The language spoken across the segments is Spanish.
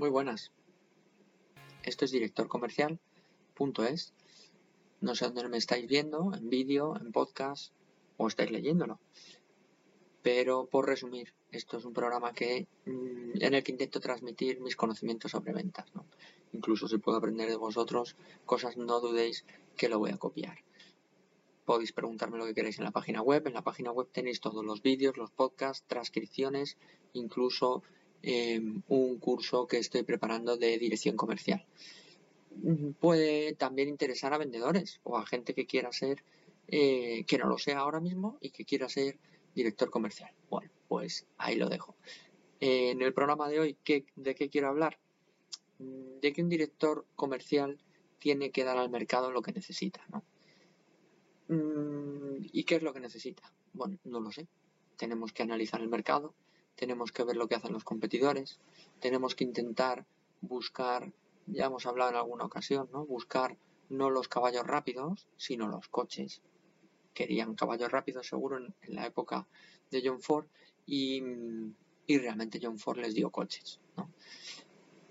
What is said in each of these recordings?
Muy buenas. Esto es directorcomercial.es. No sé dónde me estáis viendo, en vídeo, en podcast o estáis leyéndolo. Pero por resumir, esto es un programa que mm, en el que intento transmitir mis conocimientos sobre ventas. Incluso si puedo aprender de vosotros cosas, no dudéis que lo voy a copiar. Podéis preguntarme lo que queráis en la página web. En la página web tenéis todos los vídeos, los podcasts, transcripciones, incluso Em, un curso que estoy preparando de dirección comercial. Puede también interesar a vendedores o a gente que quiera ser, eh, que no lo sea ahora mismo y que quiera ser director comercial. Bueno, pues ahí lo dejo. en el programa de hoy, ¿de qué quiero hablar? De que un director comercial tiene que dar al mercado lo que necesita, ¿no? Mm, ¿Y qué es lo que necesita? Bueno, no lo sé. Tenemos que analizar el mercado, tenemos que ver lo que hacen los competidores, tenemos que intentar buscar, ya hemos hablado en alguna ocasión, ¿no? Buscar no los caballos rápidos, sino los coches. Querían caballos rápidos seguro en, la época de John Ford y, realmente John Ford les dio coches,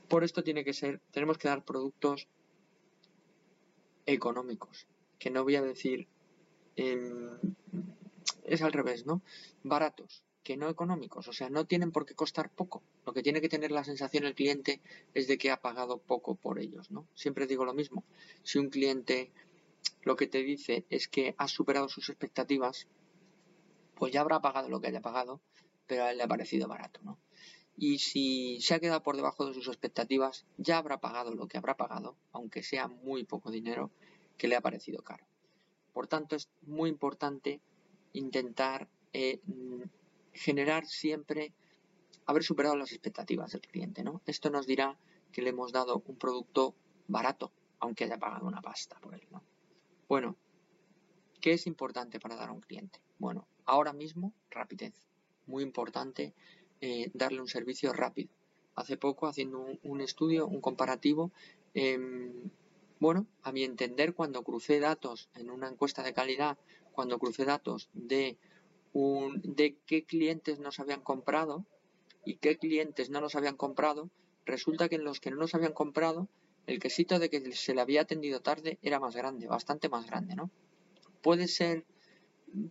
Por esto tiene que ser, tenemos que dar productos económicos, que no voy a decir, em, es al revés, ¿no? Baratos, que no económicos, o sea, no tienen por qué costar poco. Lo que tiene que tener la sensación el cliente es de que ha pagado poco por ellos, ¿no? Siempre digo lo mismo. Si un cliente lo que te dice es que ha superado sus expectativas, pues ya habrá pagado lo que haya pagado, pero a él le ha parecido barato, ¿no? Y si se ha quedado por debajo de sus expectativas, ya habrá pagado lo que habrá pagado, aunque sea muy poco dinero, que le ha parecido caro. Por tanto, es muy importante intentar eh, generar siempre haber superado las expectativas del cliente, ¿no? Esto nos dirá que le hemos dado un producto barato, aunque haya pagado una pasta por él, ¿no? Bueno, ¿qué es importante para dar a un cliente? Bueno, ahora mismo, rapidez. Muy importante eh, darle un servicio rápido. Hace poco, haciendo un, estudio, un comparativo, em, bueno, a mi entender, cuando crucé datos en una encuesta de calidad, cuando crucé datos de de qué clientes nos habían comprado y qué clientes no nos habían comprado, resulta que en los que no nos habían comprado, el quesito de que se le había atendido tarde era más grande, bastante más grande, ¿no? Puede ser,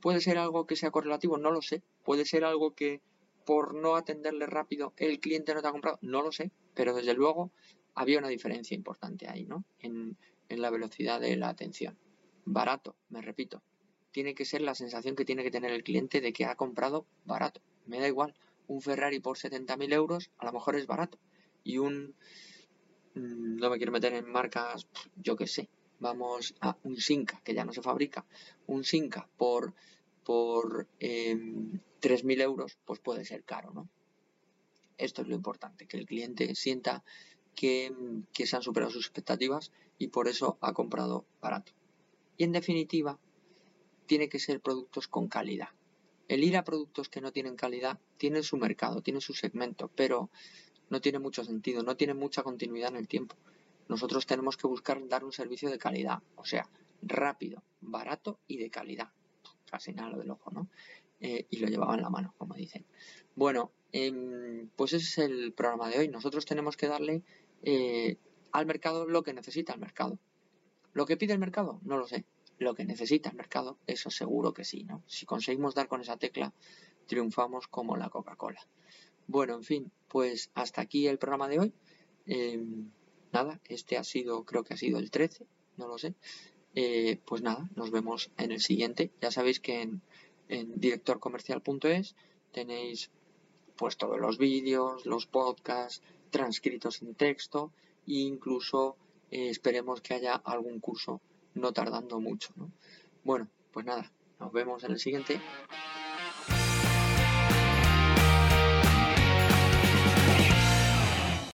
puede ser algo que sea correlativo, no lo sé. Puede ser algo que por no atenderle rápido el cliente no te ha comprado, no lo sé. Pero desde luego había una diferencia importante ahí, ¿no? En, en la velocidad de la atención. Barato, me repito, tiene que ser la sensación que tiene que tener el cliente de que ha comprado barato. Me da igual, un Ferrari por 70.000 euros a lo mejor es barato. Y un... Mm, no me quiero meter en marcas, yo qué sé. Vamos a un Sinca, que ya no se fabrica. Un Sinca por, por 3.000 em, euros, pues puede ser caro, ¿no? Esto es lo importante, que el cliente sienta que, que se han superado sus expectativas y por eso ha comprado barato. Y en definitiva, tiene que ser productos con calidad. El ir a productos que no tienen calidad tiene su mercado, tiene su segmento, pero no tiene mucho sentido, no tiene mucha continuidad en el tiempo. Nosotros tenemos que buscar dar un servicio de calidad, o sea, rápido, barato y de calidad. Casi nada lo del ojo, ¿no? Eh, y lo llevaba en la mano, como dicen. Bueno, em, pues ese es el programa de hoy. Nosotros tenemos que darle eh, al mercado lo que necesita el mercado. ¿Lo que pide el mercado? No lo sé lo que necesita el mercado, eso seguro que sí, ¿no? Si conseguimos dar con esa tecla, triunfamos como la Coca-Cola. Bueno, en fin, pues hasta aquí el programa de hoy. Em, nada, este ha sido, creo que ha sido el 13, no lo sé. Eh, pues nada, nos vemos en el siguiente. Ya sabéis que en, directorcomercial.es tenéis pues todos los vídeos, los podcasts, transcritos en texto e incluso eh, esperemos que haya algún curso no tardando mucho. ¿no? Bueno, pues nada, nos vemos en el siguiente.